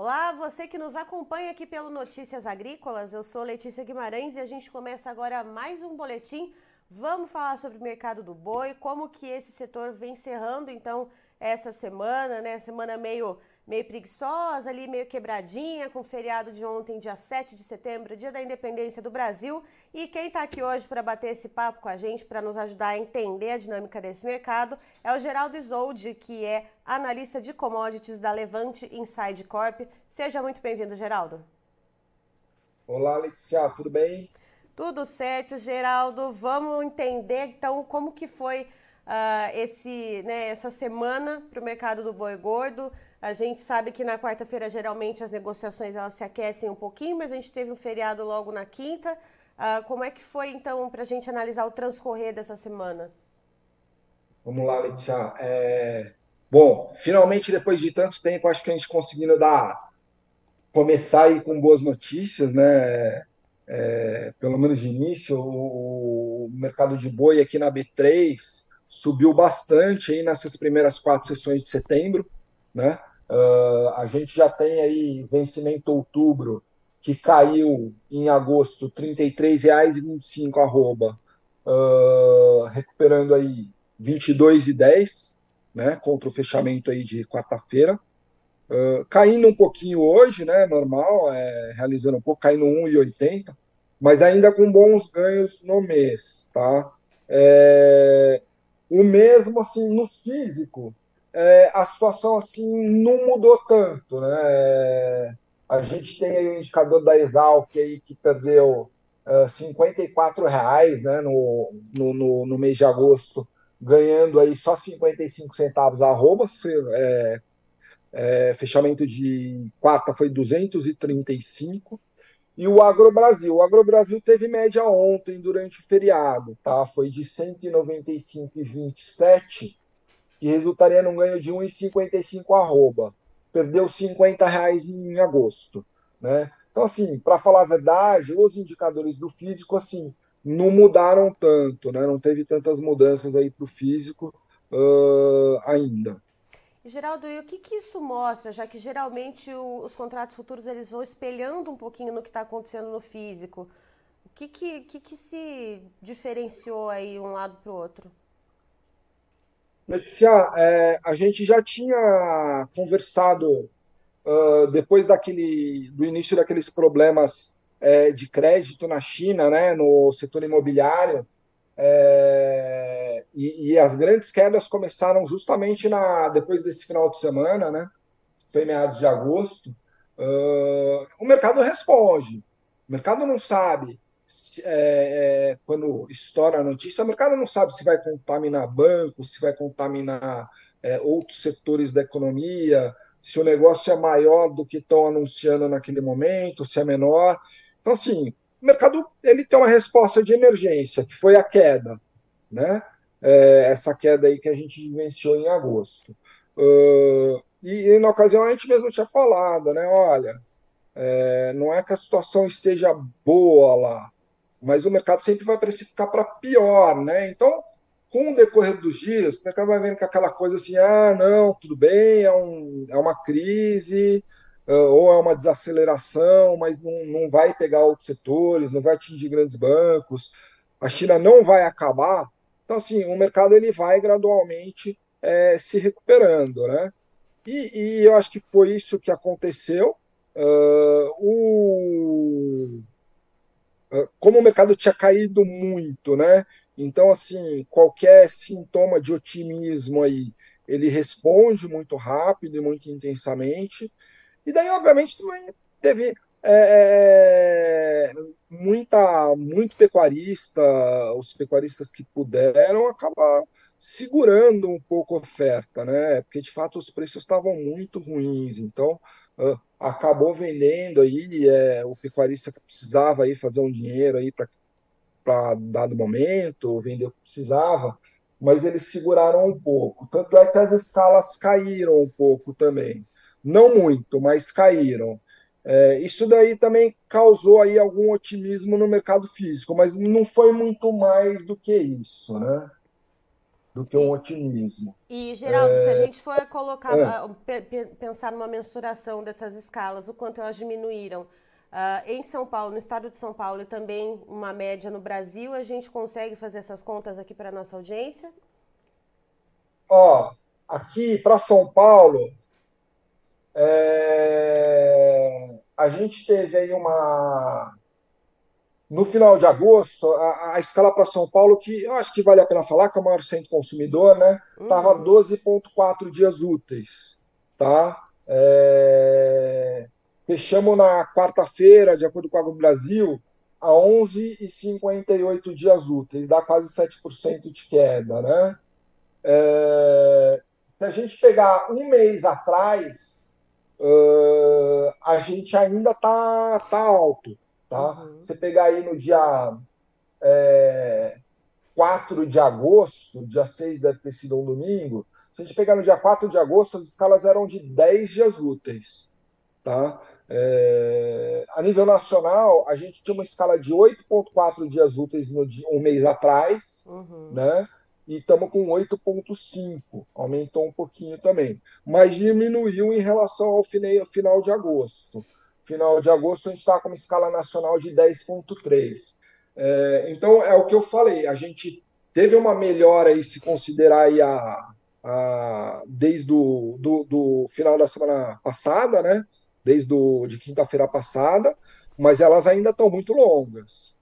Olá, você que nos acompanha aqui pelo Notícias Agrícolas. Eu sou Letícia Guimarães e a gente começa agora mais um boletim. Vamos falar sobre o mercado do boi, como que esse setor vem encerrando então essa semana, né? Semana meio meio preguiçosa, ali meio quebradinha, com o feriado de ontem, dia 7 de setembro, dia da independência do Brasil. E quem está aqui hoje para bater esse papo com a gente, para nos ajudar a entender a dinâmica desse mercado, é o Geraldo Isolde, que é analista de commodities da Levante Inside Corp. Seja muito bem-vindo, Geraldo. Olá, Letícia, tudo bem? Tudo certo, Geraldo. Vamos entender então como que foi uh, esse, né, essa semana para o mercado do boi gordo. A gente sabe que na quarta-feira geralmente as negociações elas se aquecem um pouquinho, mas a gente teve um feriado logo na quinta. Uh, como é que foi então para a gente analisar o transcorrer dessa semana? Vamos lá, Letícia. É... Bom, finalmente depois de tanto tempo, acho que a gente conseguindo dar começar aí com boas notícias, né? É, pelo menos de início, o, mercado de boi aqui na B3 subiu bastante aí nessas primeiras quatro sessões de setembro, né? Uh, a gente já tem aí vencimento outubro que caiu em agosto R$ 33,25 arroba, uh, recuperando aí 22,10, né, contra o fechamento aí de quarta-feira. Uh, caindo um pouquinho hoje, né, normal, é, realizando um pouco, caindo 1,80, mas ainda com bons ganhos no mês, tá? É, o mesmo, assim, no físico, é, a situação assim não mudou tanto, né? A gente tem aí o indicador da Exalc aí que perdeu uh, é, 54 reais, né, no, no, no, mês de agosto, ganhando aí só 55 centavos arroba, é, é, fechamento de quarta foi 235. E o Agrobrasil, o Agrobrasil teve média ontem durante o feriado, tá? Foi de 195,27 que resultaria num ganho de 1,55 arroba. Perdeu 50 reais em agosto. Né? Então, assim, para falar a verdade, os indicadores do físico, assim, não mudaram tanto, né? não teve tantas mudanças aí para o físico uh, ainda. Geraldo, e o que, que isso mostra, já que geralmente o, os contratos futuros eles vão espelhando um pouquinho no que está acontecendo no físico? O que, que, que, que se diferenciou aí um lado para o outro? Letícia, é, a gente já tinha conversado uh, depois daquele, do início daqueles problemas é, de crédito na China, né, no setor imobiliário, é, e, e, as grandes quedas começaram justamente na, depois desse final de semana, né, foi meados de agosto. Uh, o mercado responde. O mercado não sabe é, é, quando estoura a notícia, o mercado não sabe se vai contaminar bancos, se vai contaminar é, outros setores da economia, se o negócio é maior do que estão anunciando naquele momento, se é menor. Então, assim, o mercado ele tem uma resposta de emergência, que foi a queda, né? É, essa queda aí que a gente vivenciou em agosto. Uh, e, e, na ocasião a gente mesmo tinha falado, né? Olha, é, não é que a situação esteja boa lá, mas o mercado sempre vai precificar para pior, né? Então, com o decorrer dos dias, o mercado vai vendo que aquela coisa assim, ah, não, tudo bem, é, um, é uma crise, uh, ou é uma desaceleração, mas não, não vai pegar outros setores, não vai atingir grandes bancos, a China não vai acabar. Então, assim, o mercado ele vai gradualmente é, se recuperando, né? E, e, eu acho que foi isso que aconteceu. Uh, o ah, como o mercado tinha caído muito, né? Então, assim, qualquer sintoma de otimismo aí, ele responde muito rápido e muito intensamente. E daí, obviamente, também teve é, é muita, muito pecuarista, os pecuaristas que puderam acabar segurando um pouco a oferta, né? Porque de fato os preços estavam muito ruins. Então, acabou vendendo aí é, o pecuarista precisava aí fazer um dinheiro aí para dado momento, vender o que precisava, mas eles seguraram um pouco. Tanto é que as escalas caíram um pouco também. Não muito, mas caíram. É, isso daí também causou aí algum otimismo no mercado físico, mas não foi muito mais do que isso, né? Do que um otimismo. E, Geraldo, é... se a é, gente for colocar, é. pensar numa mensuração dessas escalas, o quanto elas diminuíram uh, em São Paulo, no estado de São Paulo e também uma média no Brasil, a gente consegue fazer essas contas aqui para a nossa audiência? Ó, aqui para São Paulo, é... a gente teve aí uma no final de agosto, a, a escala para São Paulo, que eu acho que vale a pena falar, que é o maior centro consumidor, né? Estava uhum. 12,4 dias úteis. Tá? É... Fechamos na quarta-feira, de acordo com a Brasil, a 11,58 dias úteis, dá quase 7% de queda. Né? É... Se a gente pegar um mês atrás, uh, a gente ainda está tá alto. Tá? Uhum. Você pegar aí no dia é, 4 de agosto, dia 6 deve ter sido um domingo, se a gente pegar no dia 4 de agosto, as escalas eram de 10 dias úteis. Tá? É, a nível nacional, a gente tinha uma escala de 8,4 dias úteis no dia, um mês atrás, uhum. né? e estamos com 8,5, aumentou um pouquinho também, mas diminuiu em relação ao final de agosto final de agosto, a gente está com uma escala nacional de 10,3. É, então, é o que eu falei, a gente teve uma melhora aí, se considerar aí a, a, desde o do, do final da semana passada, né? Desde do, de quinta-feira passada, mas elas ainda estão muito longas.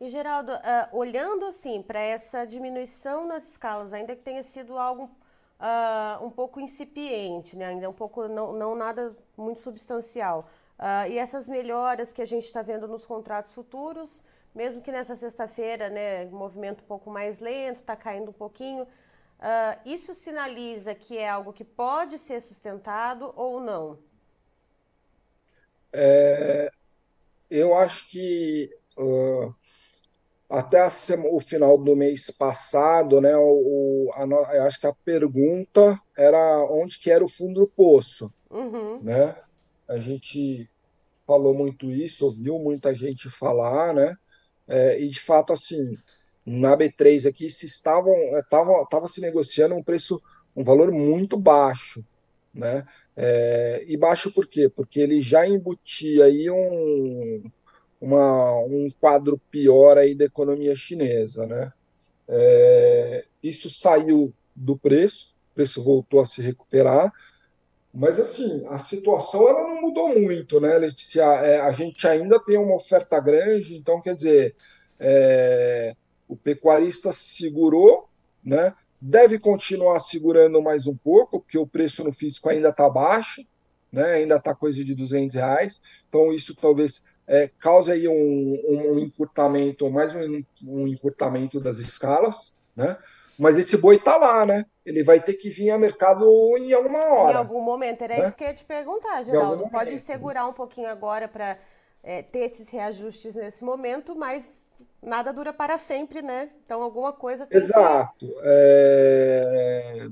E, Geraldo, uh, olhando assim para essa diminuição nas escalas, ainda que tenha sido algo uh, um pouco incipiente, né? ainda um pouco não, não nada muito substancial, Uh, e essas melhoras que a gente está vendo nos contratos futuros, mesmo que nessa sexta-feira, né, movimento um pouco mais lento, está caindo um pouquinho, uh, isso sinaliza que é algo que pode ser sustentado ou não? É, eu acho que uh, até o final do mês passado, né, o, a, eu acho que a pergunta era onde que era o fundo do poço, uhum. né? A gente falou muito isso, ouviu muita gente falar, né? É, e de fato, assim, na B3 aqui se estavam estava tava se negociando um preço, um valor muito baixo, né? É, e baixo por quê? Porque ele já embutia aí um, uma, um quadro pior aí da economia chinesa, né? É, isso saiu do preço, o preço voltou a se recuperar, mas assim, a situação ela não mudou muito, né, Letícia? É, a gente ainda tem uma oferta grande, então quer dizer, é, o pecuarista segurou, né? Deve continuar segurando mais um pouco, porque o preço no físico ainda está baixo, né? Ainda está coisa de 200 reais. Então isso talvez é, cause aí um, um encurtamento, mais um, um encurtamento das escalas, né? Mas esse boi está lá, né? Ele vai ter que vir a mercado em alguma hora. Em algum momento. Era né? isso que eu ia te perguntar, Geraldo. Pode segurar um pouquinho agora para é, ter esses reajustes nesse momento, mas nada dura para sempre, né? Então alguma coisa tem Exato. Que... É...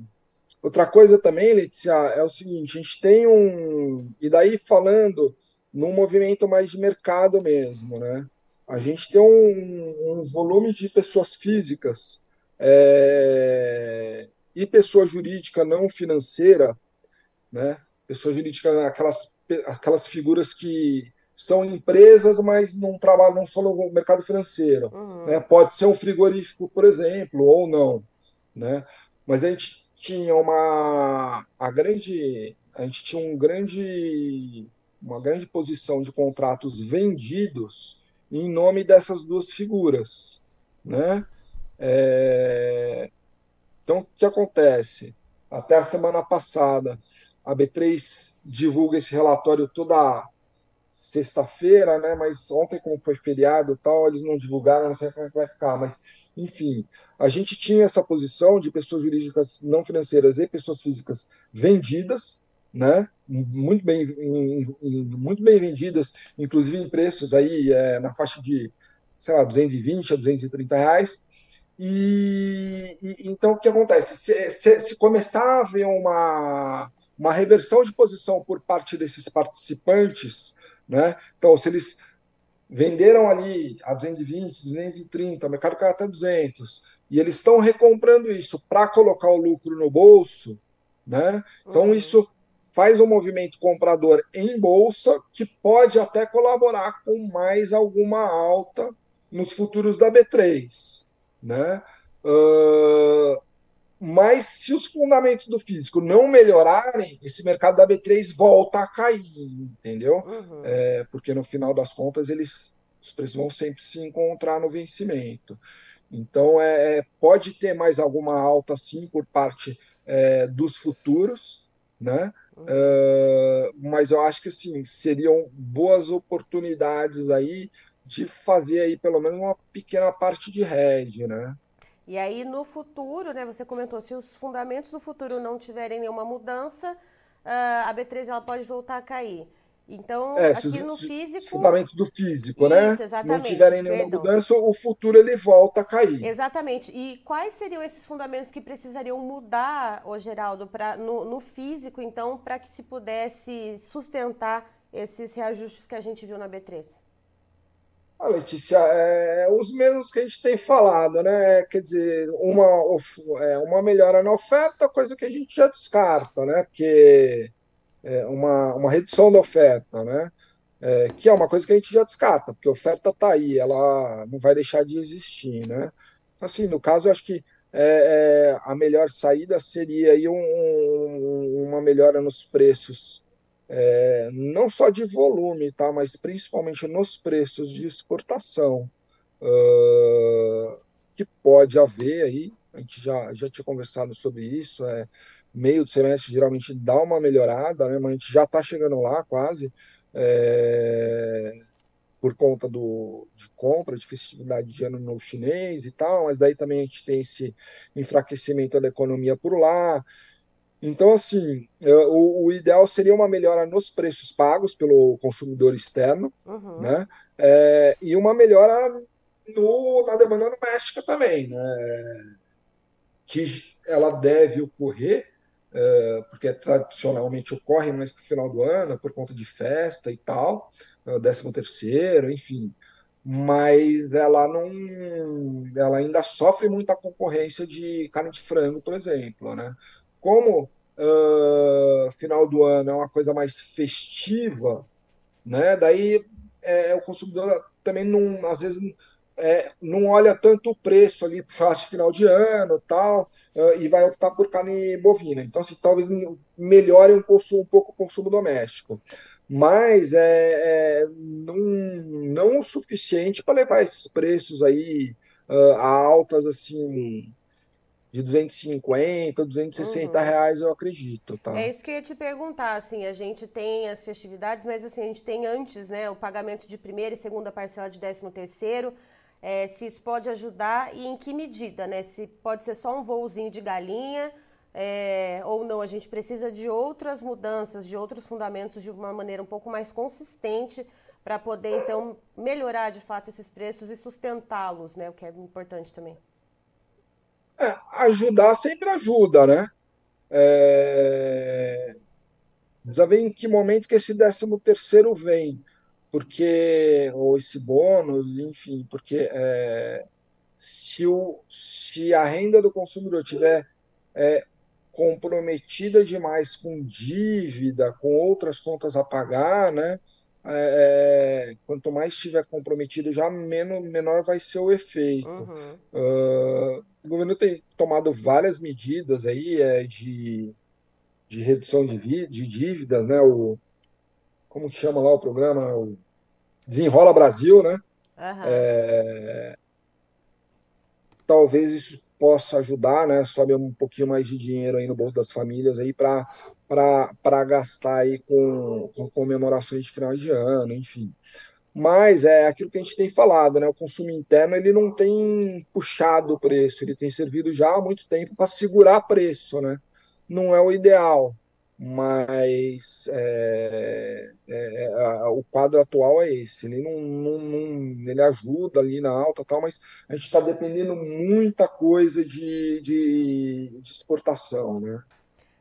Outra coisa também, Letícia, é o seguinte: a gente tem um. E daí falando num movimento mais de mercado mesmo, né? A gente tem um, um volume de pessoas físicas é, e pessoa jurídica não financeira, né? Pessoa jurídica, aquelas, aquelas figuras que são empresas, mas não trabalham só no mercado financeiro. Uhum. Né? Pode ser um frigorífico, por exemplo, ou não. Né? Mas a gente tinha uma a grande a gente tinha um grande uma grande posição de contratos vendidos em nome dessas duas figuras, né? É... Então, o que acontece? Até a semana passada, a B3 divulga esse relatório toda sexta-feira, né? Mas ontem, como foi feriado tal, eles não divulgaram, não sei como é que vai ficar. Mas, enfim, a gente tinha essa posição de pessoas jurídicas não financeiras e pessoas físicas vendidas, né? Muito bem, muito bem vendidas, inclusive em preços aí é, na faixa de, sei lá, 220 a 230 reais. E, e, então o que acontece? Se, se, se, começar a haver uma, uma reversão de posição por parte desses participantes, né? Então, se eles venderam ali a 220, 230, o mercado caiu até 200, e eles estão recomprando isso para colocar o lucro no bolso, né? Então uhum. isso faz um movimento comprador em bolsa que pode até colaborar com mais alguma alta nos futuros da B3, né? Uh, mas se os fundamentos do físico não melhorarem, esse mercado da B3 volta a cair, entendeu? Uhum. É, porque no final das contas eles os preços vão sempre se encontrar no vencimento. Então é, é pode ter mais alguma alta sim por parte é, dos futuros, né? Uhum. Uh, mas eu acho que sim seriam boas oportunidades aí de fazer aí pelo menos uma pequena parte de hedge, né? E aí, no futuro, né, você comentou, se os fundamentos do futuro não tiverem nenhuma mudança, ah, a B3 ela pode voltar a cair. Então, é, aqui no físico. Fundamentos do físico, né? Isso, exatamente. Não tiverem nenhuma Perdão. mudança, o futuro ele volta a cair. Exatamente. E quais seriam esses fundamentos que precisariam mudar, ô Geraldo, pra, no, no físico, então, para que se pudesse sustentar esses reajustes que a gente viu na B3? Ah, Letícia, é, os mesmos que a gente tem falado, né? Quer dizer, uma, é, uma melhora na oferta, coisa que a gente já descarta, né? Porque é uma, uma redução da oferta, né? É, que é uma coisa que a gente já descarta, porque a oferta está aí, ela não vai deixar de existir, né? Assim, no caso, eu acho que é, é, a melhor saída seria aí um, um, uma melhora nos preços é, não só de volume, tá, mas principalmente nos preços de exportação, uh, que pode haver aí, a gente já, já tinha conversado sobre isso, é, meio do semestre geralmente dá uma melhorada, né, mas a gente já está chegando lá quase, é, por conta do, de compra, de festividade de ano novo chinês e tal, mas daí também a gente tem esse enfraquecimento da economia por lá, então, assim, é, o, o, ideal seria uma melhora nos preços pagos pelo consumidor externo, uhum. né? É, e uma melhora no, na demanda doméstica também, né? Que ela deve ocorrer, é, porque tradicionalmente ocorre mais para o final do ano, por conta de festa e tal, é, décimo terceiro, enfim. Mas ela não. Ela ainda sofre muita concorrência de carne de frango, por exemplo, né? como uh, final do ano é uma coisa mais festiva, né? Daí é, o consumidor também não, às vezes é, não olha tanto o preço ali para churrasco final de ano tal, uh, e vai optar por carne bovina. Então, assim, talvez melhore um, consumo, um pouco o consumo doméstico. Mas é, é não, não o suficiente para levar esses preços aí uh, a altas assim de 250, 260 uhum. reais, eu acredito, tá? É isso que eu ia te perguntar, assim, a gente tem as festividades, mas assim, a gente tem antes, né, o pagamento de primeira e segunda parcela de 13 terceiro, é, se isso pode ajudar e em que medida, né? Se pode ser só um voozinho de galinha é, ou não, a gente precisa de outras mudanças, de outros fundamentos de uma maneira um pouco mais consistente para poder, então, melhorar de fato esses preços e sustentá-los, né? O que é importante também. É, ajudar sempre ajuda, né? É... Precisa ver em que momento que esse 13 terceiro vem, porque ou esse bônus, enfim, porque é, se, o, se a renda do consumidor tiver é, comprometida demais com dívida, com outras contas a pagar, né? É, é, quanto mais estiver comprometido, já menos, menor vai ser o efeito. Uhum. Uh, o governo tem tomado várias medidas aí é, de, de redução de, de dívidas, né? O, como chama lá o programa? O Desenrola Brasil, né? Uhum. É, talvez isso possa ajudar, né? Sobe um pouquinho mais de dinheiro aí no bolso das famílias aí para gastar aí com, com comemorações de final de ano, enfim. Mas é aquilo que a gente tem falado, né? O consumo interno ele não tem puxado o preço, ele tem servido já há muito tempo para segurar preço, né? Não é o ideal, mas é, é, é o quadro atual é esse. Ele não, não, não, ele ajuda ali na alta tal, mas a gente está dependendo muita coisa de, de, de, exportação, né?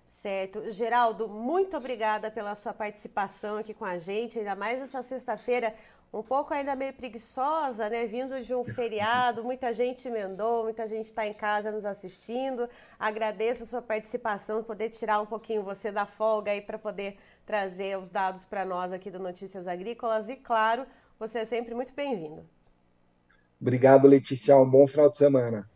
Certo. Geraldo, muito obrigada pela sua participação aqui com a gente, ainda mais essa sexta-feira um pouco ainda meio preguiçosa, né? Vindo de um feriado, muita gente emendou, muita gente está em casa nos assistindo. Agradeço a sua participação, poder tirar um pouquinho você da folga aí para poder trazer os dados para nós aqui do Notícias Agrícolas. E claro, você é sempre muito bem-vindo. Obrigado, Letícia. Um bom final de semana.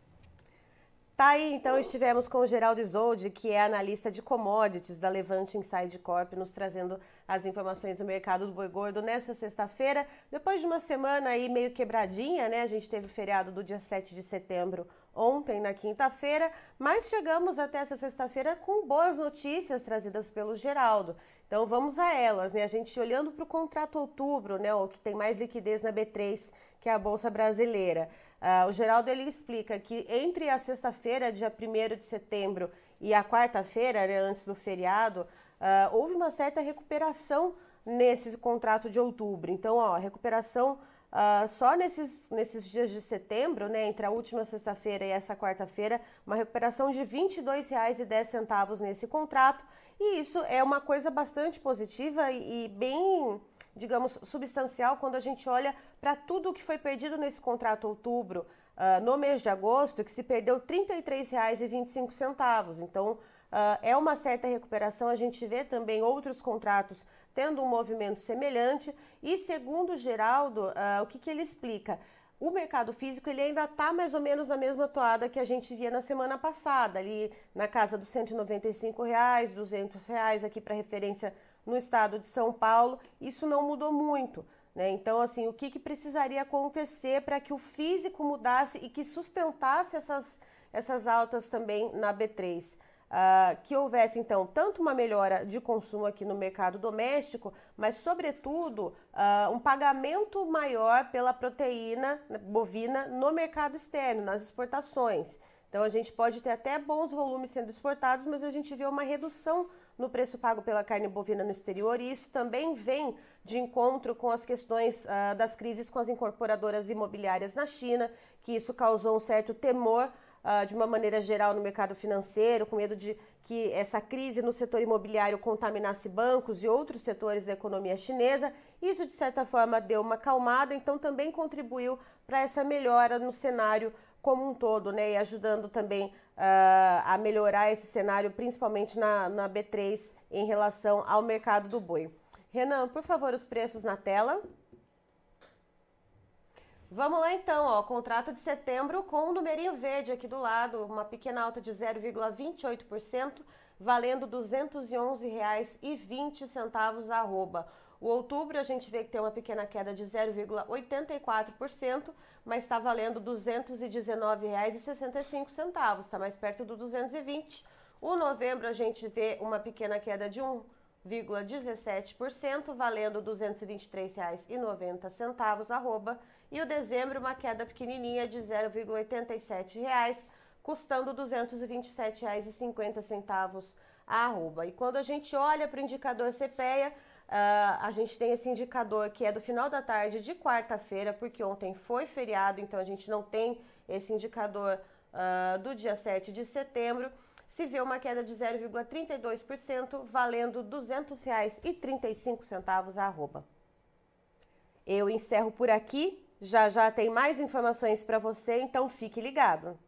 Tá aí, então estivemos com o Geraldo Isolde, que é analista de commodities da Levante Inside Corp, nos trazendo as informações do mercado do boi gordo nessa sexta-feira. Depois de uma semana aí meio quebradinha, né? A gente teve o feriado do dia 7 de setembro ontem, na quinta-feira, mas chegamos até essa sexta-feira com boas notícias trazidas pelo Geraldo. Então vamos a elas, né? A gente olhando para o contrato outubro, né? O que tem mais liquidez na B3, que é a Bolsa Brasileira. Uh, o Geraldo ele explica que entre a sexta-feira, dia 1 de setembro, e a quarta-feira, né, antes do feriado, uh, houve uma certa recuperação nesse contrato de outubro. Então, ó, recuperação uh, só nesses, nesses dias de setembro, né, entre a última sexta-feira e essa quarta-feira, uma recuperação de R$ 22,10 nesse contrato. E isso é uma coisa bastante positiva e, e bem digamos, substancial quando a gente olha para tudo o que foi perdido nesse contrato outubro, uh, no mês de agosto, que se perdeu R$ 33,25. Então, uh, é uma certa recuperação. A gente vê também outros contratos tendo um movimento semelhante. E, segundo o Geraldo, uh, o que, que ele explica? o mercado físico ele ainda está mais ou menos na mesma toada que a gente via na semana passada, ali na casa dos 195 reais, 200 reais aqui para referência no estado de São Paulo, isso não mudou muito. Né? Então, assim, o que, que precisaria acontecer para que o físico mudasse e que sustentasse essas, essas altas também na B3? Uh, ah, que houvesse, então, tanto uma melhora de consumo aqui no mercado doméstico, mas, sobretudo, uh, um pagamento maior pela proteína bovina no mercado externo, nas exportações. Então, a gente pode ter até bons volumes sendo exportados, mas a gente vê uma redução no preço pago pela carne bovina no exterior, e isso também vem de encontro com as questões uh, das crises com as incorporadoras imobiliárias na China, que isso causou um certo temor uh, de uma maneira geral no mercado financeiro, com medo de que essa crise no setor imobiliário contaminasse bancos e outros setores da economia chinesa. Isso, de certa forma, deu uma calmada, então também contribuiu para essa melhora no cenário como um todo, né? E ajudando também a melhorar esse cenário, principalmente na, na B3 em relação ao mercado do boi. Renan, por favor, os preços na tela. Vamos lá então, ó, contrato de setembro com o um numerinho verde aqui do lado, uma pequena alta de 0,28%, valendo R$ 211,20 arroba. O outubro a gente vê que tem uma pequena queda de 0,84%, mas está valendo R$ 219,65, está mais perto do 220. O novembro a gente vê uma pequena queda de 1,17%, valendo R$ 223,90 arroba. E o dezembro uma queda pequenininha de 0,87 custando R$ 227,50 a arroba. E quando a gente olha para o indicador CPEA, Uh, a gente tem esse indicador que é do final da tarde de quarta-feira, porque ontem foi feriado, então a gente não tem esse indicador uh, do dia 7 de setembro. Se vê uma queda de 0,32%, valendo R$ 200,35 a arroba. Eu encerro por aqui. Já já tem mais informações para você, então fique ligado.